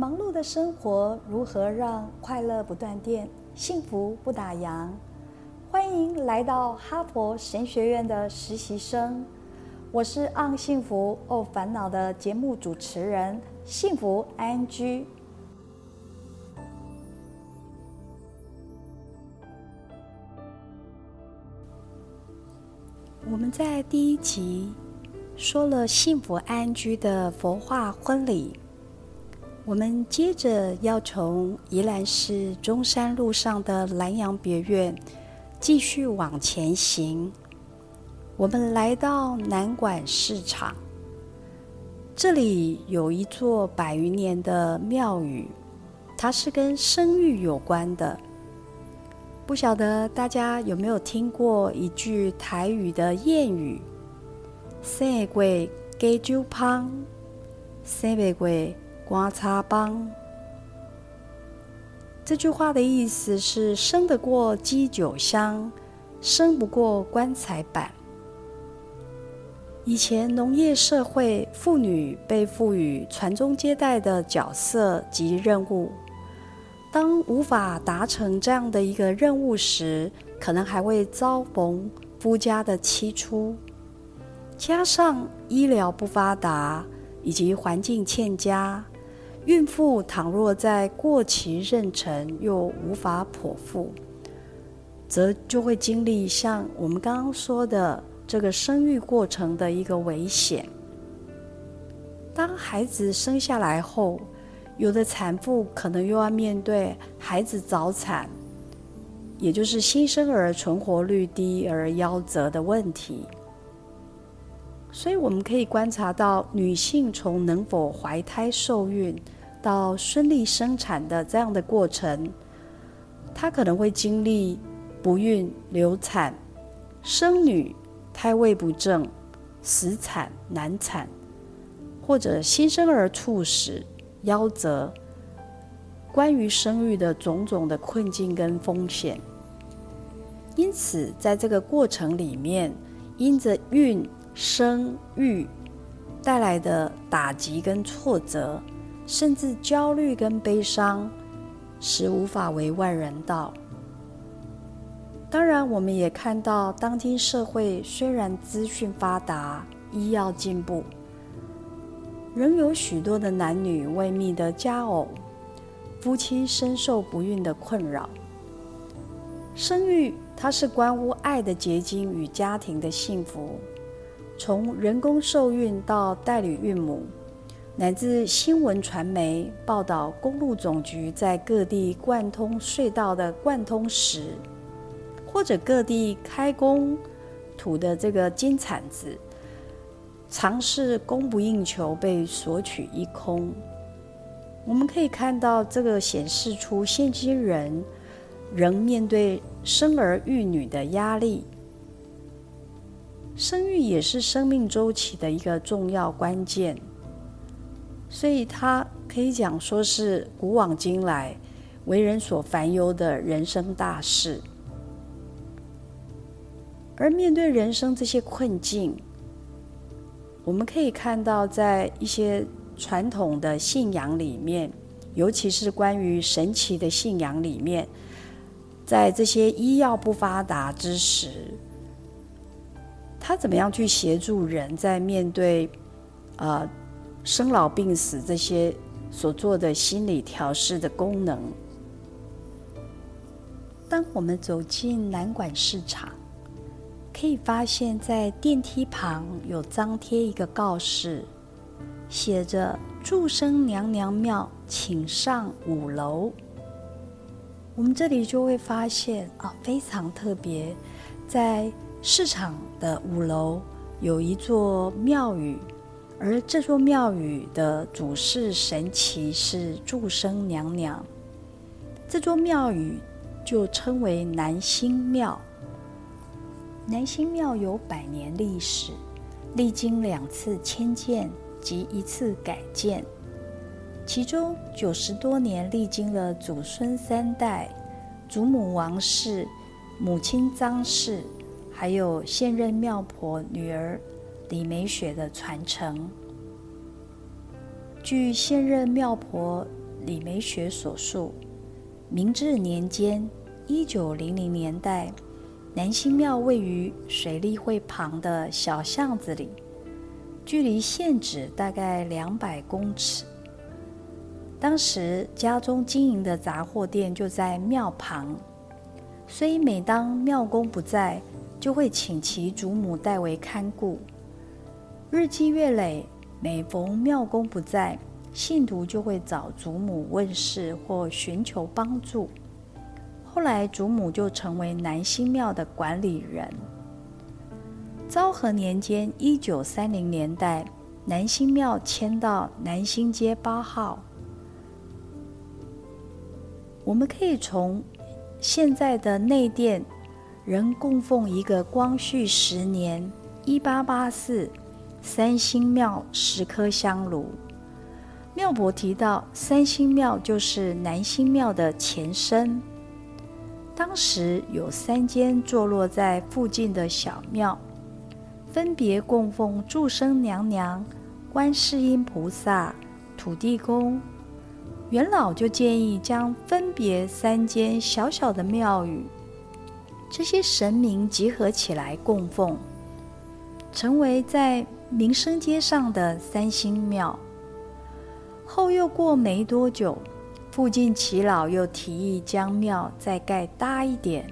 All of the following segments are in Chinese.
忙碌的生活如何让快乐不断电，幸福不打烊？欢迎来到哈佛神学院的实习生，我是《昂幸福哦烦恼》的节目主持人，幸福安居。我们在第一集说了幸福安居的佛化婚礼。我们接着要从宜兰市中山路上的南洋别院继续往前行。我们来到南管市场，这里有一座百余年的庙宇，它是跟生育有关的。不晓得大家有没有听过一句台语的谚语：“生贵鸡酒芳，生未贵。”刮擦帮，这句话的意思是：生得过鸡酒香，生不过棺材板。以前农业社会，妇女被赋予传宗接代的角色及任务。当无法达成这样的一个任务时，可能还会遭逢夫家的妻出，加上医疗不发达以及环境欠佳。孕妇倘若在过期妊娠又无法剖腹，则就会经历像我们刚刚说的这个生育过程的一个危险。当孩子生下来后，有的产妇可能又要面对孩子早产，也就是新生儿存活率低而夭折的问题。所以我们可以观察到，女性从能否怀胎受孕。到顺利生产的这样的过程，她可能会经历不孕、流产、生女、胎位不正、死产、难产，或者新生儿猝死、夭折。关于生育的种种的困境跟风险，因此在这个过程里面，因着孕、生、育带来的打击跟挫折。甚至焦虑跟悲伤，实无法为外人道。当然，我们也看到，当今社会虽然资讯发达、医药进步，仍有许多的男女未觅得佳偶，夫妻深受不孕的困扰。生育，它是关乎爱的结晶与家庭的幸福。从人工受孕到代理孕母。乃至新闻传媒报道，公路总局在各地贯通隧道的贯通时，或者各地开工土的这个金铲子，尝试供不应求，被索取一空。我们可以看到，这个显示出现今人仍面对生儿育女的压力。生育也是生命周期的一个重要关键。所以，他可以讲说是古往今来为人所烦忧的人生大事。而面对人生这些困境，我们可以看到，在一些传统的信仰里面，尤其是关于神奇的信仰里面，在这些医药不发达之时，他怎么样去协助人在面对啊？生老病死这些所做的心理调试的功能。当我们走进南管市场，可以发现，在电梯旁有张贴一个告示，写着“祝生娘娘庙，请上五楼”。我们这里就会发现啊，非常特别，在市场的五楼有一座庙宇。而这座庙宇的主事神奇是祝生娘娘，这座庙宇就称为南星庙。南星庙有百年历史，历经两次迁建及一次改建，其中九十多年历经了祖孙三代，祖母王氏、母亲张氏，还有现任庙婆女儿。李美雪的传承。据现任庙婆李梅雪所述，明治年间（一九零零年代），南星庙位于水利会旁的小巷子里，距离县址大概两百公尺。当时家中经营的杂货店就在庙旁，所以每当庙公不在，就会请其祖母代为看顾。日积月累，每逢庙公不在，信徒就会找祖母问事或寻求帮助。后来，祖母就成为南星庙的管理人。昭和年间（一九三零年代），南星庙迁到南星街八号。我们可以从现在的内殿仍供奉一个光绪十年（一八八四）三星庙十颗香炉。庙伯提到，三星庙就是南星庙的前身。当时有三间坐落在附近的小庙，分别供奉祝生娘娘、观世音菩萨、土地公。元老就建议将分别三间小小的庙宇，这些神明集合起来供奉，成为在民生街上的三星庙。后又过没多久，附近耆老又提议将庙再盖大一点。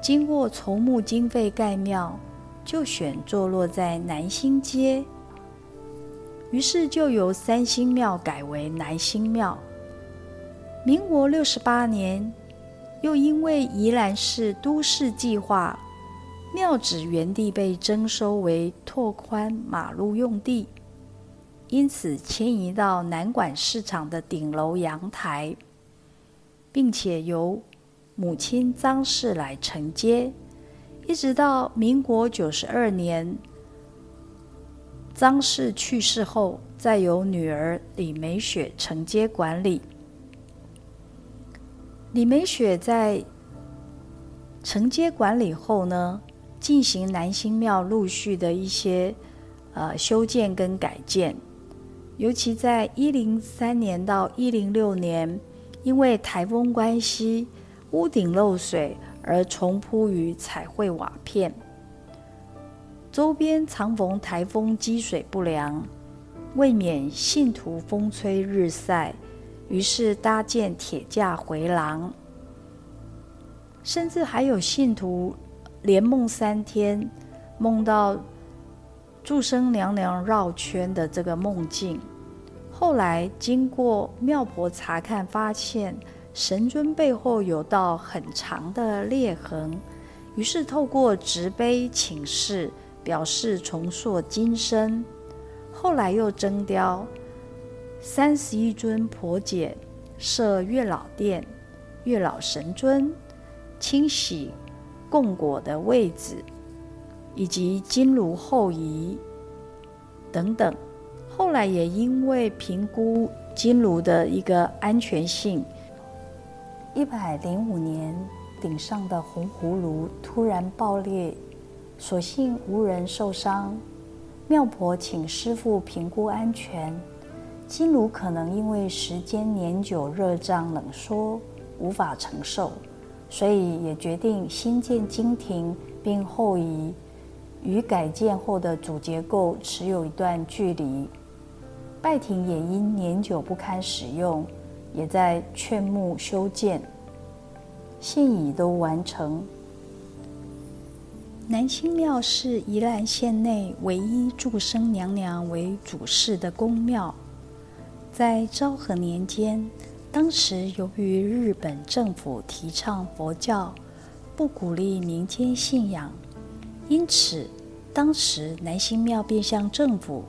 经过筹募经费盖庙，就选坐落在南星街。于是就由三星庙改为南星庙。民国六十八年，又因为宜兰市都市计划，庙址原地被征收为拓宽马路用地。因此迁移到南馆市场的顶楼阳台，并且由母亲张氏来承接，一直到民国九十二年，张氏去世后，再由女儿李美雪承接管理。李美雪在承接管理后呢，进行南星庙陆续的一些呃修建跟改建。尤其在一零三年到一零六年，因为台风关系，屋顶漏水而重铺于彩绘瓦片。周边常逢台风积水不良，为免信徒风吹日晒，于是搭建铁架回廊。甚至还有信徒连梦三天，梦到。祝生娘娘绕圈的这个梦境，后来经过庙婆查看，发现神尊背后有道很长的裂痕，于是透过植碑请示，表示重塑金身。后来又征雕三十一尊婆姐，设月老殿、月老神尊、清洗供果的位置。以及金炉后移等等，后来也因为评估金炉的一个安全性，一百零五年顶上的红葫芦突然爆裂，所幸无人受伤。庙婆请师傅评估安全，金炉可能因为时间年久、热胀冷缩无法承受，所以也决定新建金亭并后移。与改建后的主结构持有一段距离，拜亭也因年久不堪使用，也在劝募修建，现已都完成。南星庙是宜兰县内唯一祝生娘娘为主事的宫庙，在昭和年间，当时由于日本政府提倡佛教，不鼓励民间信仰，因此。当时南星庙便向政府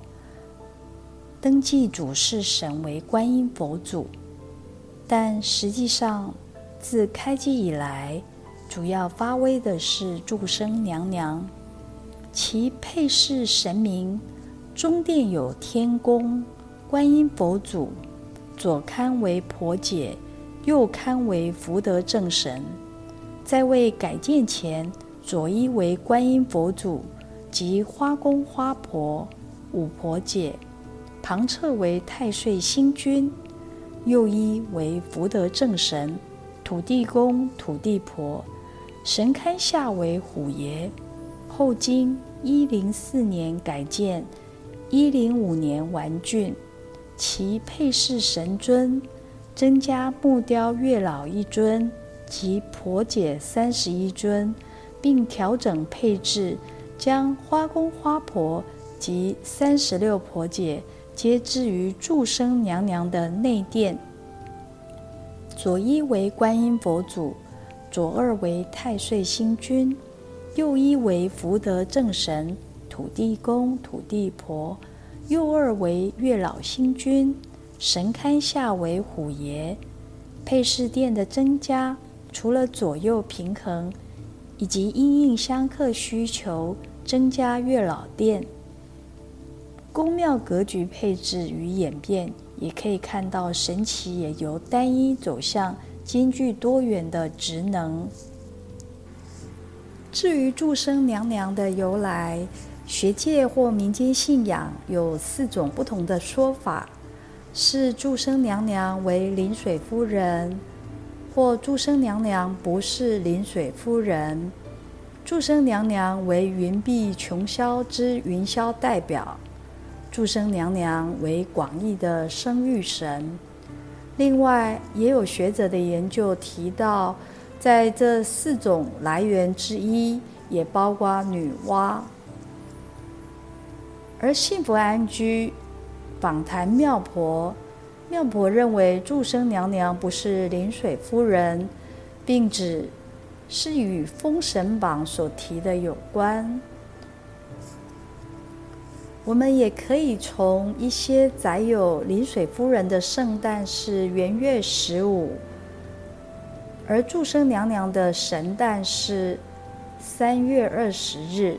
登记主事神为观音佛祖，但实际上自开机以来，主要发威的是祝生娘娘。其配饰神明中殿有天宫、观音佛祖，左龛为婆姐，右龛为福德正神。在未改建前，左一为观音佛祖。及花公花婆、五婆姐，旁侧为太岁星君，右一为福德正神，土地公、土地婆。神龛下为虎爷。后经一零四年改建，一零五年完竣。其配饰神尊增加木雕月老一尊及婆姐三十一尊，并调整配置，将花公花婆及三十六婆姐皆置于祝生娘娘的内殿。左一为观音佛祖。左二为太岁星君，右一为福德正神土地公、土地婆，右二为月老星君，神龛下为虎爷。配饰殿的增加，除了左右平衡，以及因应香客需求增加月老殿。宫庙格局配置与演变，也可以看到神奇也由单一走向。兼具多元的职能。至于祝生娘娘的由来，学界或民间信仰有四种不同的说法：是祝生娘娘为临水夫人，或祝生娘娘不是临水夫人；祝生娘娘为云碧琼霄之云霄代表；祝生娘娘为广义的生育神。另外，也有学者的研究提到，在这四种来源之一，也包括女娲。而幸福安居访谈妙婆，妙婆认为祝生娘娘不是临水夫人，并指是与《封神榜》所提的有关。我们也可以从一些载有临水夫人的圣诞是元月十五，而祝生娘娘的神诞是三月二十日，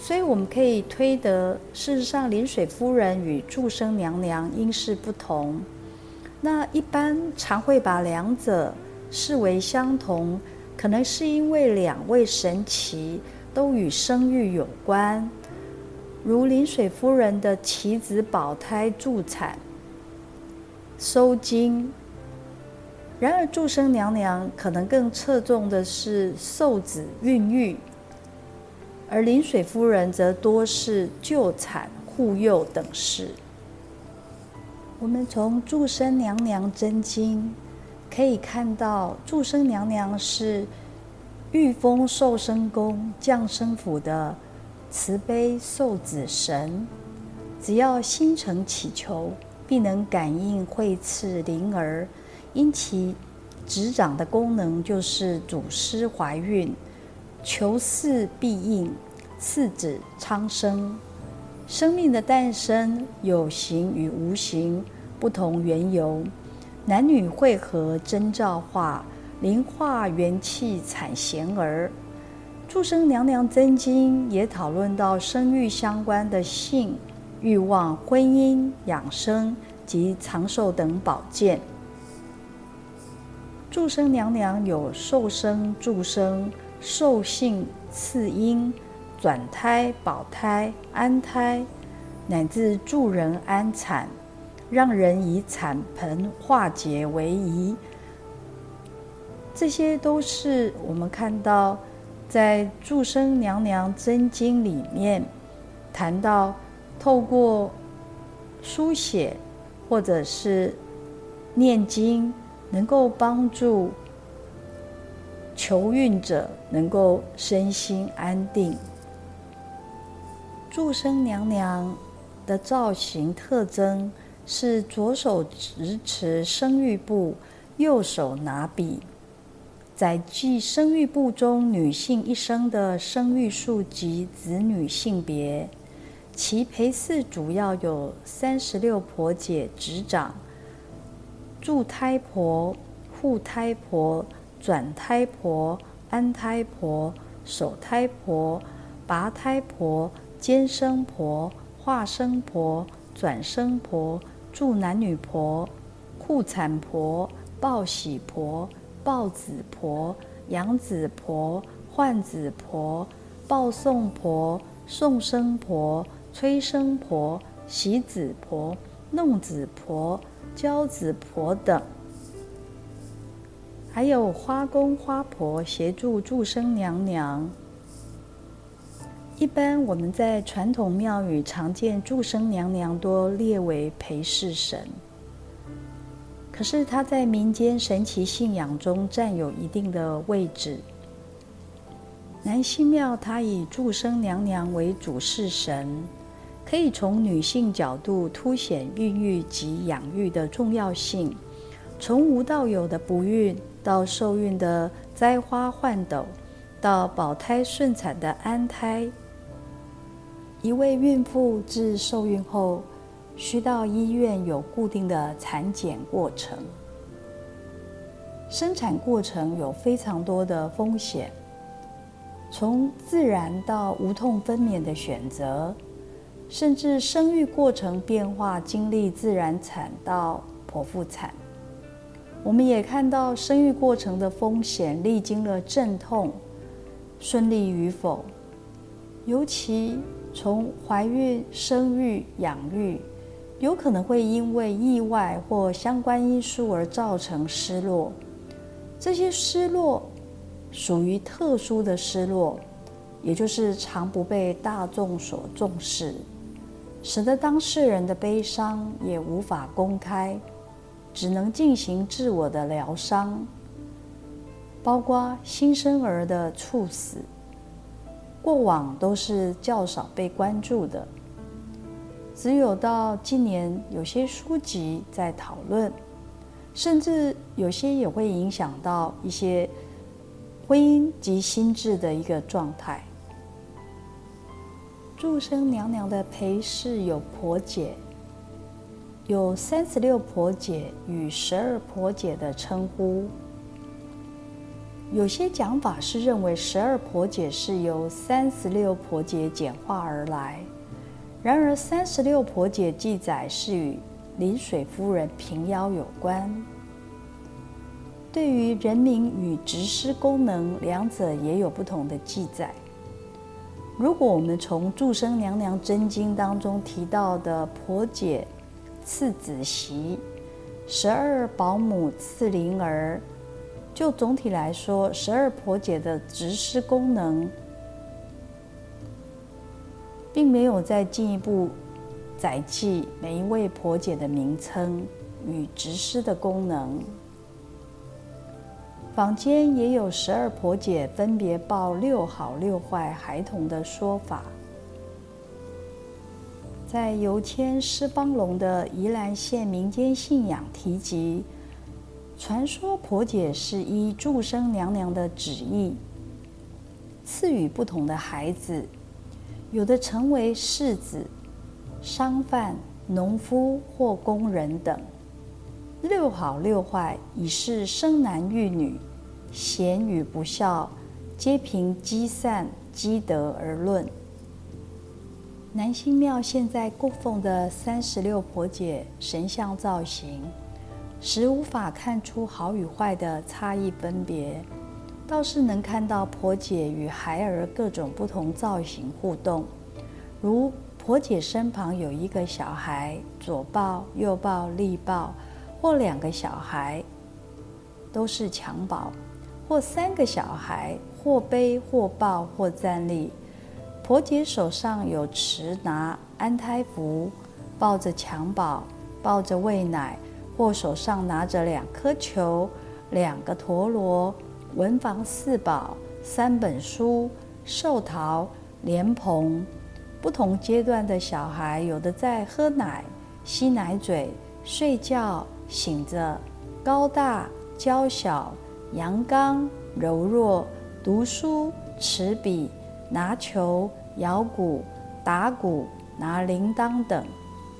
所以我们可以推得，事实上临水夫人与祝生娘娘因事不同。那一般常会把两者视为相同，可能是因为两位神奇都与生育有关。如临水夫人的其子保胎助产、收精，然而祝生娘娘可能更侧重的是受子孕育，而临水夫人则多是救产、护幼等事。我们从祝生娘娘真经可以看到，祝生娘娘是御风寿生宫降生府的。慈悲受子神，只要心诚祈求，必能感应会赐灵儿。因其执掌的功能就是主师怀孕，求嗣必应，次子昌生。生命的诞生有形与无形不同缘由，男女汇合真造化，灵化元气产贤儿。祝生娘娘真经也讨论到生育相关的性、欲望、婚姻、养生及长寿等保健。祝生娘娘有寿生、祝生、寿性、赐因、转胎、保胎、安胎，乃至助人安产，让人以产盆化解为宜。这些都是我们看到。在祝生娘娘真经里面谈到，透过书写或者是念经，能够帮助求孕者能够身心安定。祝生娘娘的造型特征是左手持持生育布，右手拿笔。载记生育部中女性一生的生育数及子女性别，其陪祀主要有三十六婆姐执掌：助胎婆、护胎婆、转胎婆、安胎婆、守胎婆、拔胎婆、兼生婆、化生婆、转生婆、助男女婆、护产婆、报喜婆。抱子婆、养子婆、换子婆、抱送婆、送生婆、催生婆、喜子婆、弄子婆、交子婆等，还有花公花婆协助祝生娘娘。一般我们在传统庙宇常见祝生娘娘多列为陪侍神，可是她在民间神奇信仰中占有一定的位置。南溪庙它以祝生娘娘为主事神，可以从女性角度凸显孕育及养育的重要性。从无到有的不孕，到受孕的栽花换斗，到保胎顺产的安胎。一位孕妇自受孕后，需到医院有固定的产检过程。生产过程有非常多的风险，从自然到无痛分娩的选择，甚至生育过程变化，经历自然产到剖腹产。我们也看到生育过程的风险，历经了阵痛，顺利与否，尤其。从怀孕、生育、养育，有可能会因为意外或相关因素而造成失落。这些失落属于特殊的失落，也就是常不被大众所重视，使得当事人的悲伤也无法公开，只能进行自我的疗伤，包括新生儿的猝死。过往都是较少被关注的，只有到今年，有些书籍在讨论，甚至有些也会影响到一些婚姻及心智的一个状态。祝生娘娘的陪侍有婆姐，有三十六婆姐与十二婆姐的称呼。有些讲法是认为十二婆姐是由三十六婆姐简化而来，然而三十六婆姐记载是与临水夫人平腰有关。对于人名与执师功能，两者也有不同的记载。如果我们从祝生娘娘真经当中提到的婆姐次子媳，十二保姆次灵儿。就总体来说，十二婆姐的执事功能，并没有再进一步载记每一位婆姐的名称与执事的功能。坊间也有十二婆姐分别抱六好六坏孩童的说法。在游迁施邦龙的宜兰县民间信仰提及。传说婆姐是依祝生娘娘的旨意赐予不同的孩子，有的成为世子、商贩、农夫或工人等。六好六坏，已是生男育女、贤与不孝，皆凭积善积德而论。南星庙现在供奉的三十六婆姐神像造型。实无法看出好与坏的差异分别，倒是能看到婆姐与孩儿各种不同造型互动。如婆姐身旁有一个小孩，左抱、右抱、立抱，或两个小孩都是襁褓，或三个小孩或背或抱或站立。婆姐手上有持拿安胎符，抱着襁褓，抱着喂奶。或手上拿着两颗球、两个陀螺、文房四宝、三本书、寿桃、莲蓬。不同阶段的小孩，有的在喝奶、吸奶嘴、睡觉、醒着、高大、娇小、阳刚、柔弱、读书、持笔、拿球、摇鼓、打鼓、拿铃铛等，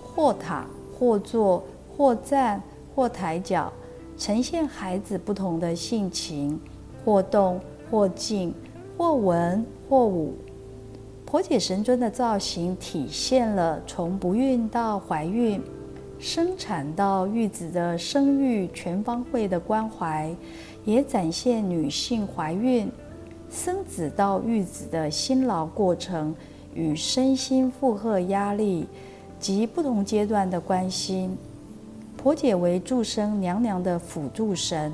或躺或坐。或站，或抬脚，呈现孩子不同的性情，或动，或静，或文，或武。婆姐神尊的造型体现了从不孕到怀孕、生产到育子的生育全方位的关怀，也展现女性怀孕、生子到育子的辛劳过程与身心负荷压力及不同阶段的关心。婆姐为助生娘娘的辅助神，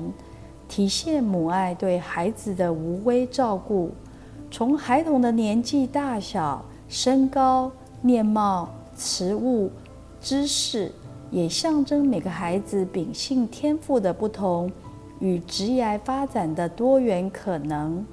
体现母爱对孩子的无微照顾。从孩童的年纪大小、身高、面貌、词物、知识，也象征每个孩子秉性天赋的不同与职业发展的多元可能。